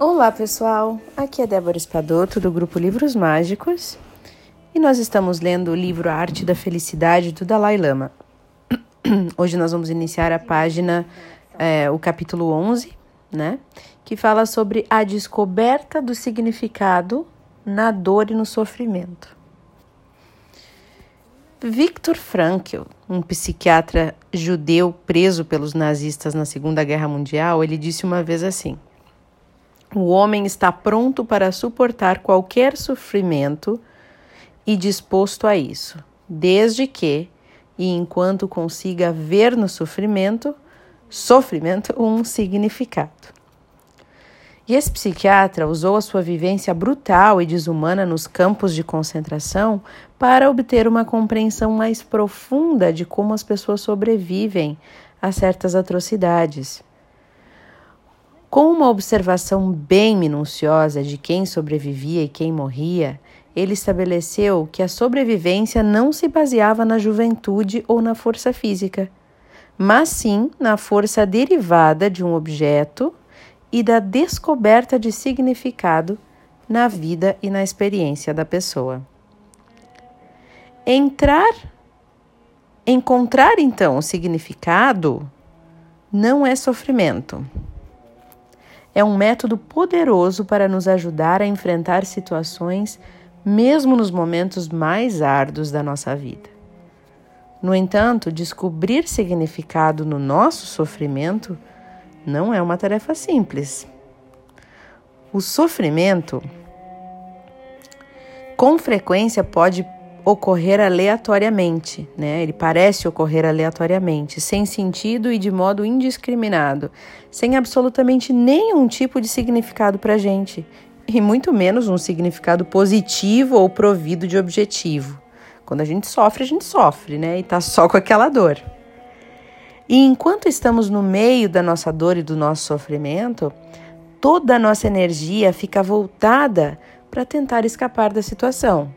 Olá pessoal, aqui é Débora Espadoto do grupo Livros Mágicos e nós estamos lendo o livro Arte da Felicidade do Dalai Lama. Hoje nós vamos iniciar a página, é, o capítulo 11, né? Que fala sobre a descoberta do significado na dor e no sofrimento. Viktor Frankl, um psiquiatra judeu preso pelos nazistas na Segunda Guerra Mundial, ele disse uma vez assim: O homem está pronto para suportar qualquer sofrimento e disposto a isso, desde que e enquanto consiga ver no sofrimento, sofrimento um significado. E esse psiquiatra usou a sua vivência brutal e desumana nos campos de concentração para obter uma compreensão mais profunda de como as pessoas sobrevivem a certas atrocidades. Com uma observação bem minuciosa de quem sobrevivia e quem morria, ele estabeleceu que a sobrevivência não se baseava na juventude ou na força física, mas sim na força derivada de um objeto e da descoberta de significado na vida e na experiência da pessoa. Entrar, encontrar então o significado não é sofrimento. É um método poderoso para nos ajudar a enfrentar situações, mesmo nos momentos mais árduos da nossa vida. No entanto, descobrir significado no nosso sofrimento não é uma tarefa simples. O sofrimento, com frequência, pode ocorrer aleatoriamente, né? Ele parece ocorrer aleatoriamente, sem sentido e de modo indiscriminado, sem absolutamente nenhum tipo de significado para a gente, e muito menos um significado positivo ou provido de objetivo. Quando a gente sofre, a gente sofre, né? E tá só com aquela dor. E enquanto estamos no meio da nossa dor e do nosso sofrimento, toda a nossa energia fica voltada para tentar escapar da situação.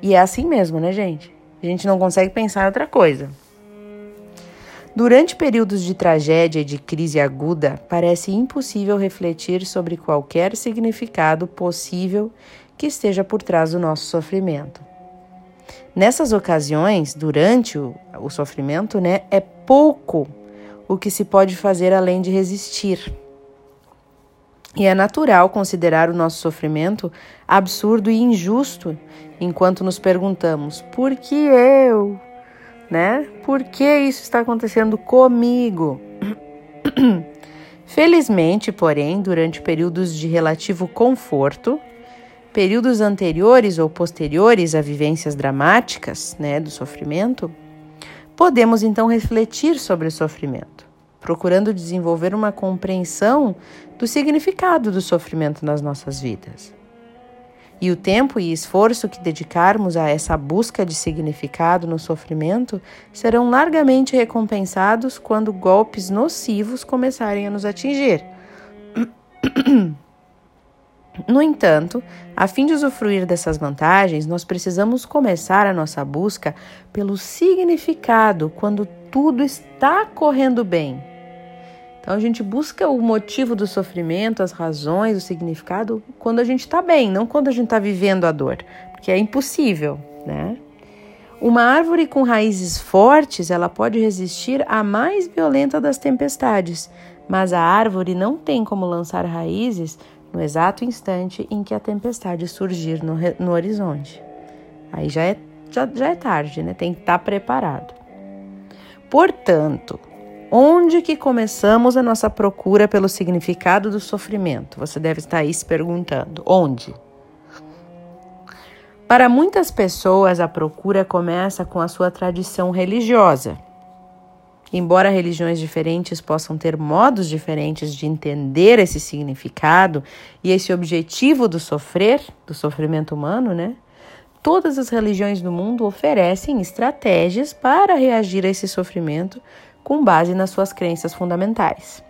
E é assim mesmo, né, gente? A gente não consegue pensar em outra coisa. Durante períodos de tragédia e de crise aguda, parece impossível refletir sobre qualquer significado possível que esteja por trás do nosso sofrimento. Nessas ocasiões, durante o, o sofrimento, né, é pouco o que se pode fazer além de resistir. E é natural considerar o nosso sofrimento absurdo e injusto enquanto nos perguntamos: por que eu? Né? Por que isso está acontecendo comigo? Felizmente, porém, durante períodos de relativo conforto, períodos anteriores ou posteriores a vivências dramáticas, né, do sofrimento, podemos então refletir sobre o sofrimento, procurando desenvolver uma compreensão do significado do sofrimento nas nossas vidas. E o tempo e esforço que dedicarmos a essa busca de significado no sofrimento serão largamente recompensados quando golpes nocivos começarem a nos atingir. No entanto, a fim de usufruir dessas vantagens, nós precisamos começar a nossa busca pelo significado quando tudo está correndo bem. Então a gente busca o motivo do sofrimento, as razões, o significado quando a gente está bem, não quando a gente está vivendo a dor, porque é impossível, né? Uma árvore com raízes fortes, ela pode resistir à mais violenta das tempestades, mas a árvore não tem como lançar raízes no exato instante em que a tempestade surgir no, no horizonte. Aí já é, já, já é tarde, né? Tem que estar preparado. Portanto, onde que começamos a nossa procura pelo significado do sofrimento? Você deve estar aí se perguntando. Onde? Para muitas pessoas, a procura começa com a sua tradição religiosa. Embora religiões diferentes possam ter modos diferentes de entender esse significado e esse objetivo do sofrer, do sofrimento humano, né? Todas as religiões do mundo oferecem estratégias para reagir a esse sofrimento com base nas suas crenças fundamentais.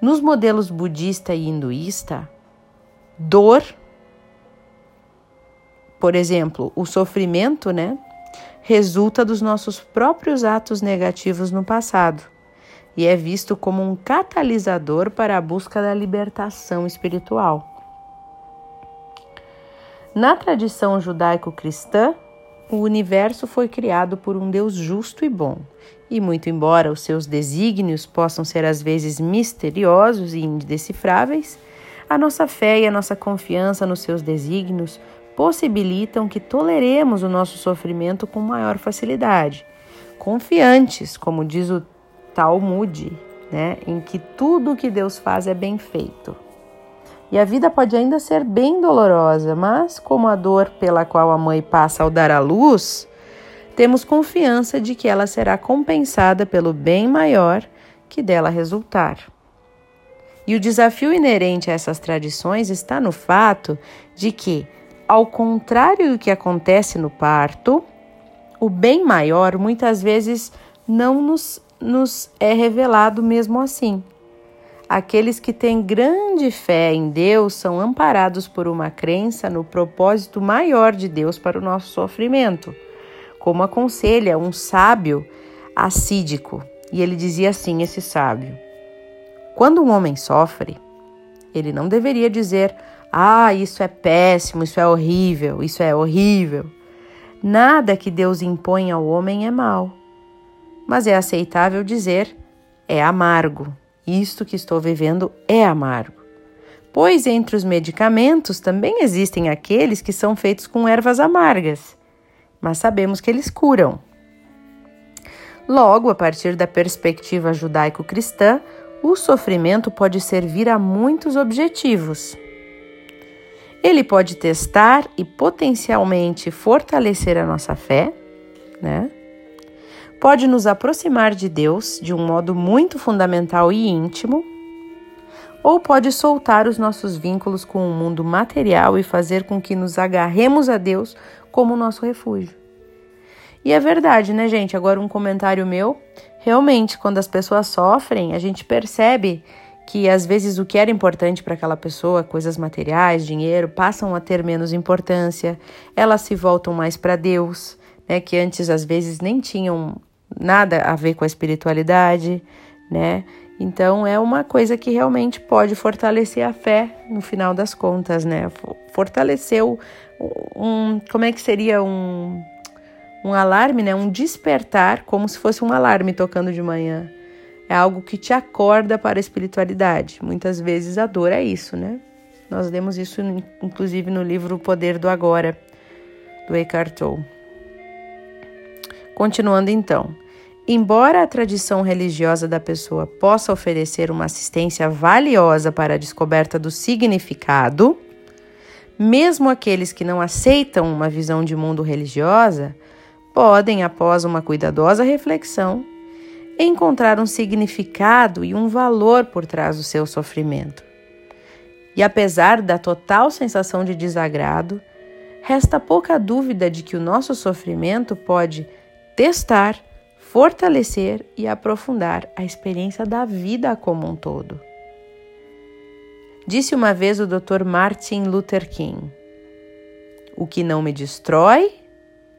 Nos modelos budista e hinduísta, dor, por exemplo, o sofrimento, né, resulta dos nossos próprios atos negativos no passado. e é visto como um catalisador para a busca da libertação espiritual. Na tradição judaico-cristã, o universo foi criado por um Deus justo e bom, e muito embora os seus desígnios possam ser às vezes misteriosos e indecifráveis, a nossa fé e a nossa confiança nos seus desígnios possibilitam que toleremos o nosso sofrimento com maior facilidade, confiantes, como diz o Talmud, né, em que tudo o que Deus faz é bem feito. E a vida pode ainda ser bem dolorosa, mas como a dor pela qual a mãe passa ao dar à luz, temos confiança de que ela será compensada pelo bem maior que dela resultar. E o desafio inerente a essas tradições está no fato de que, ao contrário do que acontece no parto, o bem maior muitas vezes não nos, nos é revelado mesmo assim. Aqueles que têm grande fé em Deus são amparados por uma crença no propósito maior de Deus para o nosso sofrimento, como aconselha um sábio assídico. E ele dizia assim: esse sábio, quando um homem sofre, ele não deveria dizer: ah, isso é péssimo, isso é horrível, isso é horrível. Nada que Deus impõe ao homem é mal, mas é aceitável dizer: é amargo. Isto que estou vivendo é amargo. Pois entre os medicamentos também existem aqueles que são feitos com ervas amargas, mas sabemos que eles curam. Logo, a partir da perspectiva judaico-cristã, o sofrimento pode servir a muitos objetivos. Ele pode testar e potencialmente fortalecer a nossa fé, né? Pode nos aproximar de Deus de um modo muito fundamental e íntimo, ou pode soltar os nossos vínculos com o mundo material e fazer com que nos agarremos a Deus como nosso refúgio. E é verdade, né, gente? Agora, um comentário meu. Realmente, quando as pessoas sofrem, a gente percebe que às vezes o que era importante para aquela pessoa, coisas materiais, dinheiro, passam a ter menos importância, elas se voltam mais para Deus, né, que antes às vezes nem tinham nada a ver com a espiritualidade, né? Então é uma coisa que realmente pode fortalecer a fé no final das contas, né? Fortaleceu um, como é que seria um um alarme, né? Um despertar, como se fosse um alarme tocando de manhã. É algo que te acorda para a espiritualidade. Muitas vezes a dor é isso, né? Nós lemos isso inclusive no livro O Poder do Agora, do Eckhart Tolle. Continuando então. Embora a tradição religiosa da pessoa possa oferecer uma assistência valiosa para a descoberta do significado, mesmo aqueles que não aceitam uma visão de mundo religiosa podem, após uma cuidadosa reflexão, encontrar um significado e um valor por trás do seu sofrimento. E apesar da total sensação de desagrado, resta pouca dúvida de que o nosso sofrimento pode testar, fortalecer e aprofundar a experiência da vida como um todo. Disse uma vez o Dr. Martin Luther King: O que não me destrói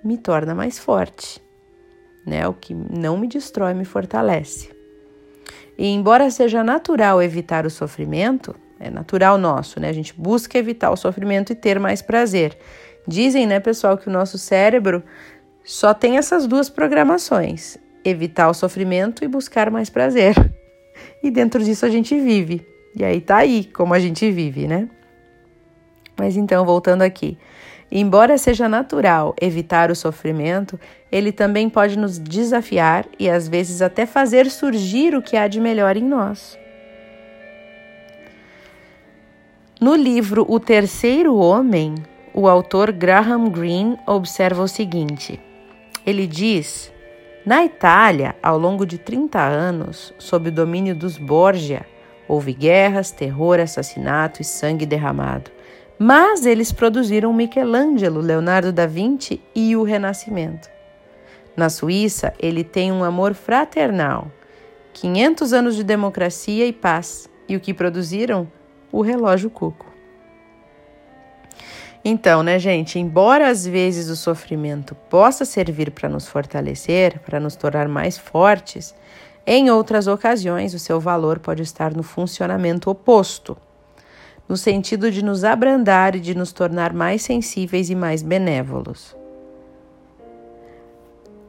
me torna mais forte. Né? O que não me destrói me fortalece. E embora seja natural evitar o sofrimento, é natural nosso, né? A gente busca evitar o sofrimento e ter mais prazer. Dizem, né, pessoal, que o nosso cérebro só tem essas duas programações: evitar o sofrimento e buscar mais prazer. E dentro disso a gente vive. E aí tá aí como a gente vive, né? Mas então, voltando aqui. Embora seja natural evitar o sofrimento, ele também pode nos desafiar e às vezes até fazer surgir o que há de melhor em nós. No livro O Terceiro Homem, o autor Graham Greene observa o seguinte: ele diz: na Itália, ao longo de 30 anos, sob o domínio dos Borgia, houve guerras, terror, assassinato e sangue derramado. Mas eles produziram Michelangelo, Leonardo da Vinci e o Renascimento. Na Suíça, ele tem um amor fraternal, 500 anos de democracia e paz, e o que produziram? O relógio Cuco. Então, né, gente, embora às vezes o sofrimento possa servir para nos fortalecer, para nos tornar mais fortes, Em outras ocasiões, o seu valor pode estar no funcionamento oposto, no sentido de nos abrandar e de nos tornar mais sensíveis e mais benévolos.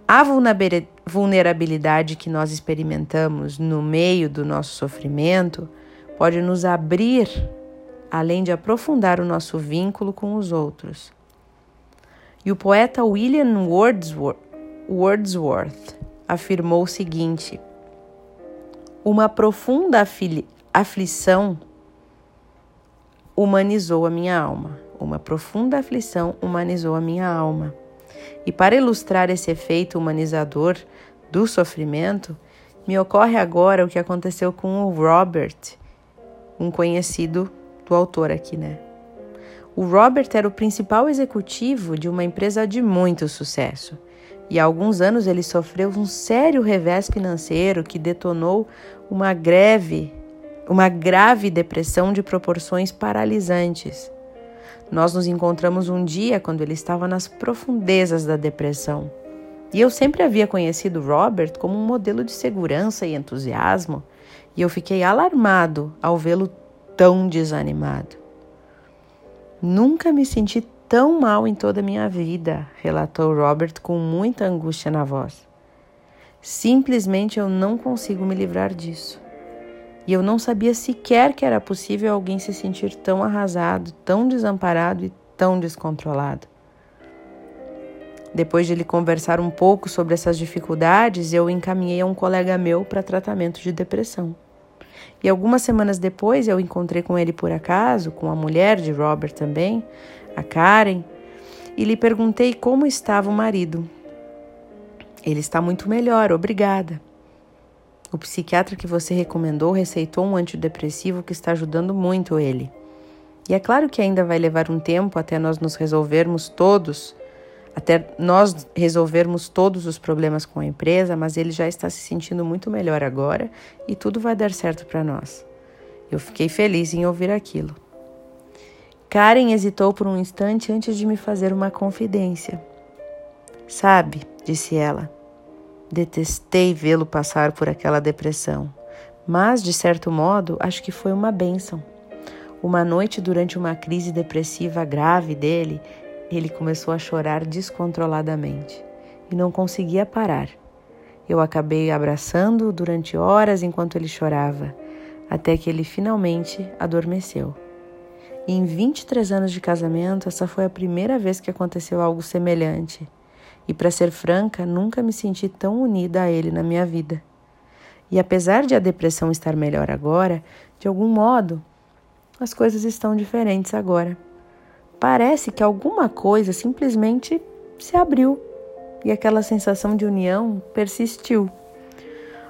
A vulnerabilidade que nós experimentamos no meio do nosso sofrimento pode nos abrir, além de aprofundar o nosso vínculo com os outros. E o poeta William Wordsworth, afirmou o seguinte: Uma profunda aflição humanizou a minha alma. Uma profunda aflição humanizou a minha alma. E para ilustrar esse efeito humanizador do sofrimento, me ocorre agora o que aconteceu com o Robert, um conhecido do autor aqui, né? O Robert era o principal executivo de uma empresa de muito sucesso. E há alguns anos ele sofreu um sério revés financeiro que detonou uma greve, uma grave depressão de proporções paralisantes. Nós nos encontramos um dia quando ele estava nas profundezas da depressão. E eu sempre havia conhecido Robert como um modelo de segurança e entusiasmo, e eu fiquei alarmado ao vê-lo tão desanimado. Nunca me senti tão mal em toda a minha vida, relatou Robert com muita angústia na voz. Simplesmente eu não consigo me livrar disso e eu não sabia sequer que era possível alguém se sentir tão arrasado, tão desamparado e tão descontrolado. Depois de ele conversar um pouco sobre essas dificuldades, eu encaminhei a um colega meu para tratamento de depressão. E algumas semanas depois eu encontrei com ele por acaso, com a mulher de Robert também, a Karen, e lhe perguntei como estava o marido. Ele está muito melhor, obrigada. O psiquiatra que você recomendou receitou um antidepressivo que está ajudando muito ele. E é claro que ainda vai levar um tempo até nós nos resolvermos todos, até nós resolvermos todos os problemas com a empresa, mas ele já está se sentindo muito melhor agora e tudo vai dar certo para nós. Eu fiquei feliz em ouvir aquilo. Karen hesitou por um instante antes de me fazer uma confidência. Sabe, disse ela, Detestei vê-lo passar por aquela depressão, mas, de certo modo, acho que foi uma bênção. Uma noite, durante uma crise depressiva grave dele, ele começou a chorar descontroladamente e não conseguia parar. Eu acabei abraçando-o durante horas enquanto ele chorava, até que ele finalmente adormeceu. E em 23 anos de casamento, essa foi a primeira vez que aconteceu algo semelhante. E para ser franca, nunca me senti tão unida a ele na minha vida. E apesar de a depressão estar melhor agora, de algum modo, as coisas estão diferentes agora. Parece que alguma coisa simplesmente se abriu e aquela sensação de união persistiu.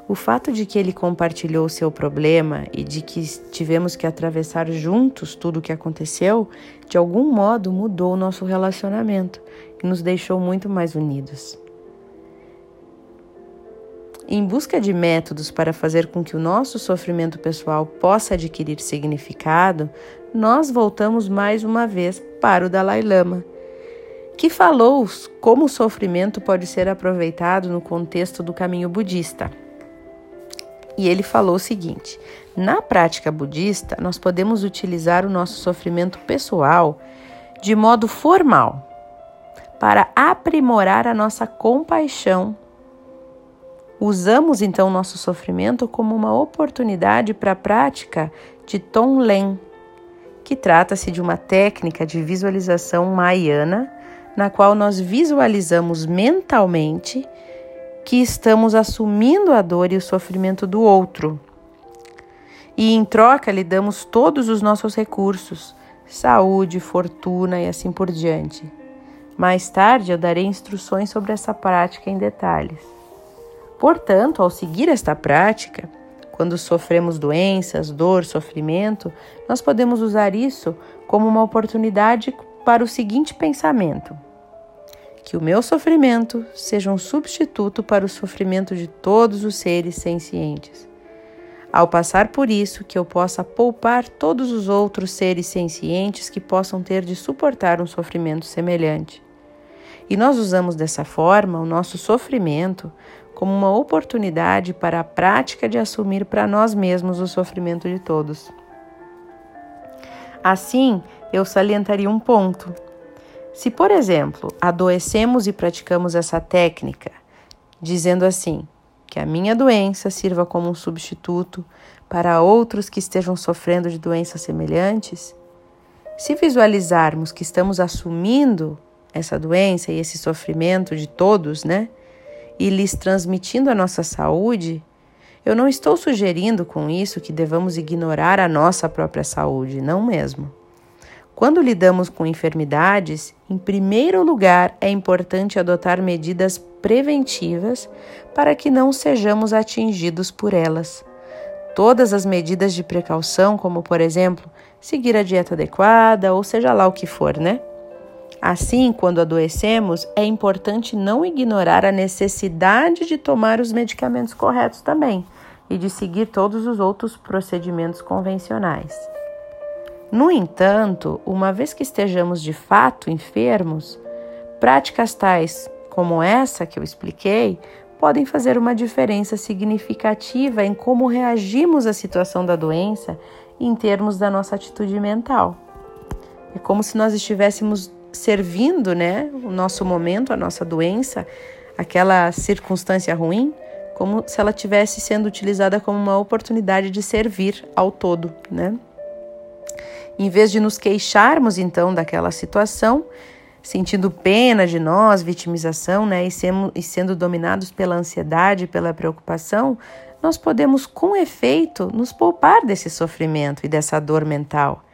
O fato de que ele compartilhou seu problema e de que tivemos que atravessar juntos tudo o que aconteceu, de algum modo mudou o nosso relacionamento e nos deixou muito mais unidos. Em busca de métodos para fazer com que o nosso sofrimento pessoal possa adquirir significado, nós voltamos mais uma vez para o Dalai Lama, que falou como o sofrimento pode ser aproveitado no contexto do caminho budista. E ele falou o seguinte: na prática budista, nós podemos utilizar o nosso sofrimento pessoal de modo formal para aprimorar a nossa compaixão. Usamos então nosso sofrimento como uma oportunidade para a prática de Tonglen, que trata-se de uma técnica de visualização maiana na qual nós visualizamos mentalmente que estamos assumindo a dor e o sofrimento do outro. E em troca lhe damos todos os nossos recursos, saúde, fortuna e assim por diante. Mais tarde eu darei instruções sobre essa prática em detalhes. Portanto, ao seguir esta prática, quando sofremos doenças, dor, sofrimento, nós podemos usar isso como uma oportunidade para o seguinte pensamento: que o meu sofrimento seja um substituto para o sofrimento de todos os seres sencientes. Ao passar por isso, que eu possa poupar todos os outros seres sencientes que possam ter de suportar um sofrimento semelhante. E nós usamos dessa forma o nosso sofrimento como uma oportunidade para a prática de assumir para nós mesmos o sofrimento de todos. Assim, eu salientaria um ponto. Se, por exemplo, adoecemos e praticamos essa técnica, dizendo assim: que a minha doença sirva como um substituto para outros que estejam sofrendo de doenças semelhantes, se visualizarmos que estamos assumindo essa doença e esse sofrimento de todos, né? E lhes transmitindo a nossa saúde, eu não estou sugerindo com isso que devamos ignorar a nossa própria saúde, não mesmo. Quando lidamos com enfermidades, em primeiro lugar é importante adotar medidas preventivas para que não sejamos atingidos por elas. Todas as medidas de precaução, como por exemplo, seguir a dieta adequada ou seja lá o que for, né? Assim, quando adoecemos, é importante não ignorar a necessidade de tomar os medicamentos corretos também e de seguir todos os outros procedimentos convencionais. No entanto, uma vez que estejamos de fato enfermos, práticas tais como essa que eu expliquei podem fazer uma diferença significativa em como reagimos à situação da doença em termos da nossa atitude mental. É como se nós estivéssemos servindo, né, o nosso momento, a nossa doença, aquela circunstância ruim, como se ela estivesse sendo utilizada como uma oportunidade de servir ao todo, né? Em vez de nos queixarmos então daquela situação, sentindo pena de nós, vitimização, né, e, sendo, e sendo dominados pela ansiedade, pela preocupação, nós podemos, com efeito, nos poupar desse sofrimento e dessa dor mental.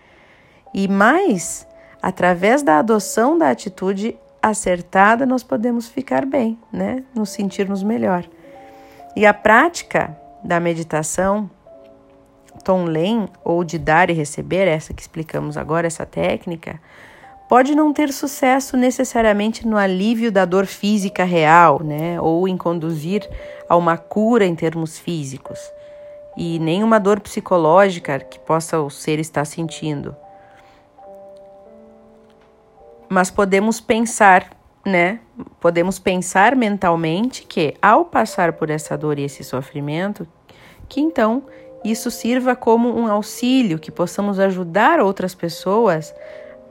E mais, através da adoção da atitude acertada, nós podemos ficar bem, né, nos sentirmos melhor. E a prática da meditação Tonlen ou de dar e receber, essa que explicamos agora, essa técnica, pode não ter sucesso necessariamente no alívio da dor física real, né, ou em conduzir a uma cura em termos físicos, e nem uma dor psicológica que possa o ser estar sentindo. Mas podemos pensar, né? Podemos pensar mentalmente que ao passar por essa dor e esse sofrimento, que então isso sirva como um auxílio, que possamos ajudar outras pessoas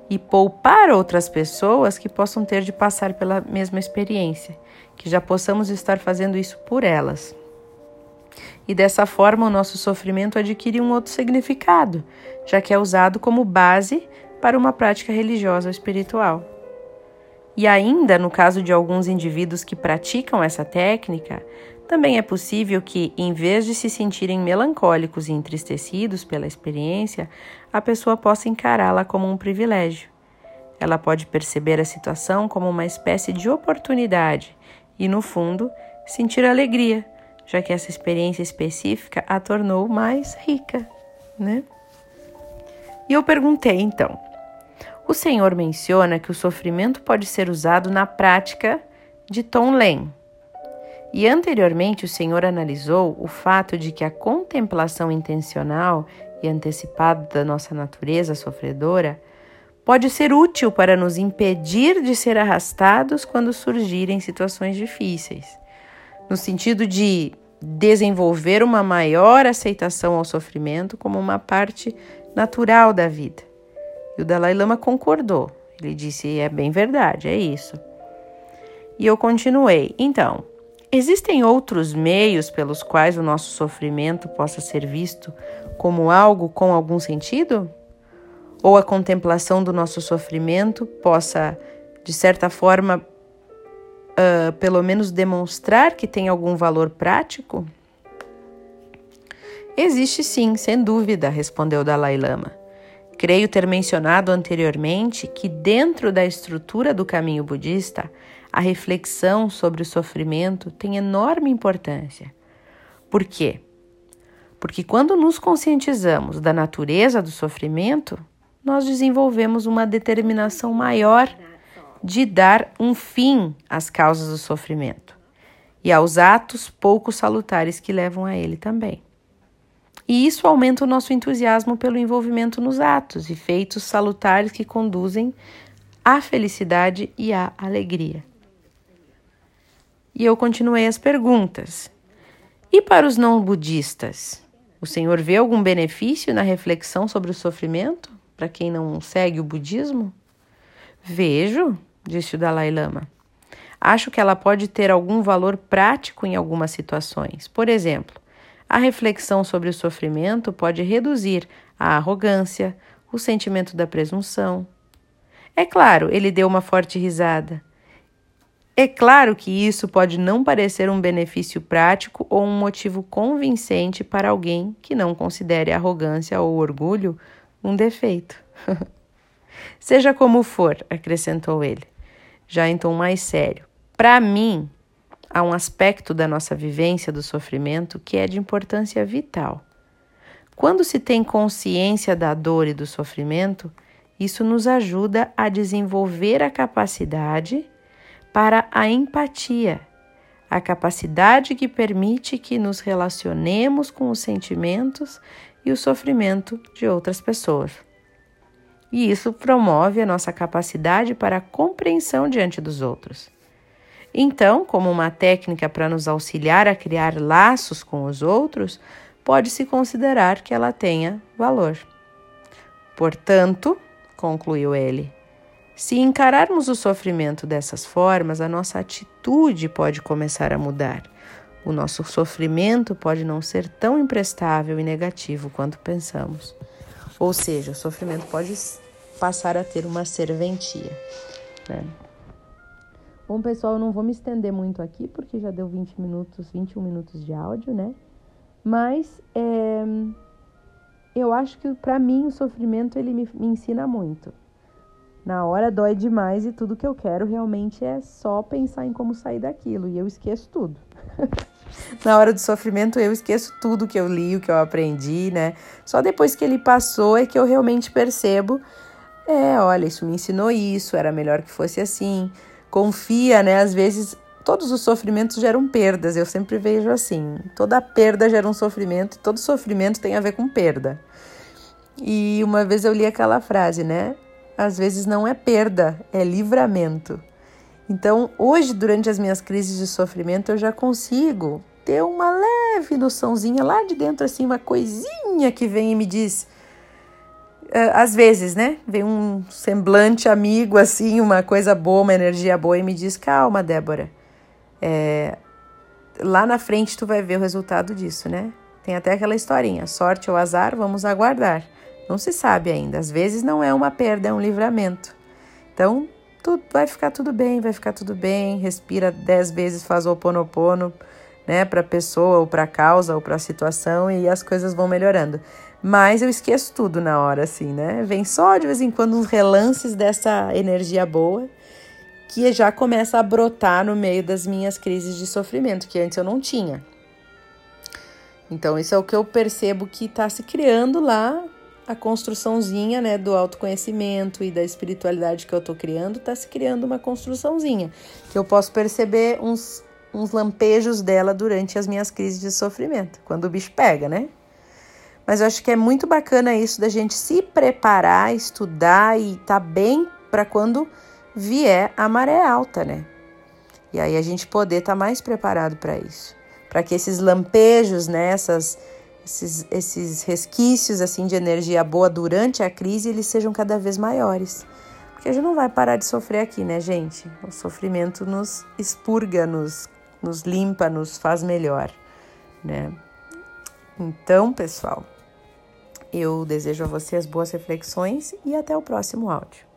e poupar outras pessoas que possam ter de passar pela mesma experiência, que já possamos estar fazendo isso por elas. E dessa forma o nosso sofrimento adquire um outro significado, já que é usado como base para uma prática religiosa ou espiritual. E ainda, no caso de alguns indivíduos que praticam essa técnica, também é possível que, em vez de se sentirem melancólicos e entristecidos pela experiência, a pessoa possa encará-la como um privilégio. Ela pode perceber a situação como uma espécie de oportunidade e, no fundo, sentir alegria, já que essa experiência específica a tornou mais rica, né? E eu perguntei então: o Senhor menciona que o sofrimento pode ser usado na prática de Tom Len e anteriormente o Senhor analisou o fato de que a contemplação intencional e antecipada da nossa natureza sofredora pode ser útil para nos impedir de ser arrastados quando surgirem situações difíceis, no sentido de desenvolver uma maior aceitação ao sofrimento como uma parte natural da vida. E o Dalai Lama concordou. Ele disse: é bem verdade, é isso. E eu continuei. Então, Existem outros meios pelos quais o nosso sofrimento possa ser visto como algo com algum sentido? Ou a contemplação do nosso sofrimento possa, de certa forma, uh, pelo menos demonstrar que tem algum valor prático? Existe sim, sem dúvida, respondeu Dalai Lama. Creio ter mencionado anteriormente que, dentro da estrutura do caminho budista, a reflexão sobre o sofrimento tem enorme importância. Por quê? Porque quando nos conscientizamos da natureza do sofrimento, nós desenvolvemos uma determinação maior de dar um fim às causas do sofrimento e aos atos pouco salutares que levam a ele também. E isso aumenta o nosso entusiasmo pelo envolvimento nos atos e feitos salutares que conduzem à felicidade e à alegria. E eu continuei as perguntas. E para os não budistas? O senhor vê algum benefício na reflexão sobre o sofrimento para quem não segue o budismo? Vejo, disse o Dalai Lama. Acho que ela pode ter algum valor prático em algumas situações. Por exemplo, a reflexão sobre o sofrimento pode reduzir a arrogância, o sentimento da presunção. É claro, ele deu uma forte risada. É claro que isso pode não parecer um benefício prático ou um motivo convincente para alguém que não considere arrogância ou orgulho um defeito. Seja como for, acrescentou ele, já em tom mais sério. Para mim, há um aspecto da nossa vivência do sofrimento que é de importância vital. Quando se tem consciência da dor e do sofrimento, isso nos ajuda a desenvolver a capacidade para a empatia, a capacidade que permite que nos relacionemos com os sentimentos e o sofrimento de outras pessoas. E isso promove a nossa capacidade para a compreensão diante dos outros. Então, como uma técnica para nos auxiliar a criar laços com os outros, pode-se considerar que ela tenha valor. Portanto, concluiu ele, se encararmos o sofrimento dessas formas, a nossa atitude pode começar a mudar. O nosso sofrimento pode não ser tão imprestável e negativo quanto pensamos. Ou seja, o sofrimento pode passar a ter uma serventia. Né? Bom, pessoal, eu não vou me estender muito aqui, porque já deu 20 minutos, 21 minutos de áudio, né? Mas é, eu acho que para mim o sofrimento ele me, me ensina muito. Na hora dói demais e tudo que eu quero realmente é só pensar em como sair daquilo e eu esqueço tudo. Na hora do sofrimento eu esqueço tudo que eu li, o que eu aprendi, né? Só depois que ele passou é que eu realmente percebo, é, olha, isso me ensinou isso, era melhor que fosse assim. Confia, né? Às vezes todos os sofrimentos geram perdas, eu sempre vejo assim. Toda perda gera um sofrimento, todo sofrimento tem a ver com perda. E uma vez eu li aquela frase, né? às vezes não é perda, é livramento. Então, hoje, durante as minhas crises de sofrimento, eu já consigo ter uma leve noçãozinha lá de dentro, assim, uma coisinha que vem e me diz. Eh, às vezes, né? Vem um semblante amigo, assim, uma coisa boa, uma energia boa, e me diz: calma, Débora. É, lá na frente tu vai ver o resultado disso, né? Tem até aquela historinha: sorte ou azar, vamos aguardar. Não se sabe ainda. Às vezes não é uma perda, é um livramento. Então, tudo, vai ficar tudo bem, vai ficar tudo bem. Respira dez vezes, faz o oponopono, né, para pessoa, ou para causa, ou para situação, e as coisas vão melhorando. Mas eu esqueço tudo na hora, assim, né? Vem só de vez em quando uns relances dessa energia boa que já começa a brotar no meio das minhas crises de sofrimento, que antes eu não tinha. Então, isso é o que eu percebo que está se criando lá a construçãozinha né, do autoconhecimento e da espiritualidade que eu estou criando, está se criando uma construçãozinha, que eu posso perceber uns, uns lampejos dela durante as minhas crises de sofrimento, quando o bicho pega, né? Mas eu acho que é muito bacana isso da gente se preparar, estudar e estar tá bem para quando vier a maré alta, né? E aí a gente poder estar tá mais preparado para isso. Para que esses lampejos, né, essas, esses, esses resquícios assim de energia boa durante a crise eles sejam cada vez maiores. Porque a gente não vai parar de sofrer aqui, né, gente? O sofrimento nos expurga, nos, nos limpa, nos faz melhor, né? Então, pessoal, eu desejo a vocês boas reflexões e até o próximo áudio.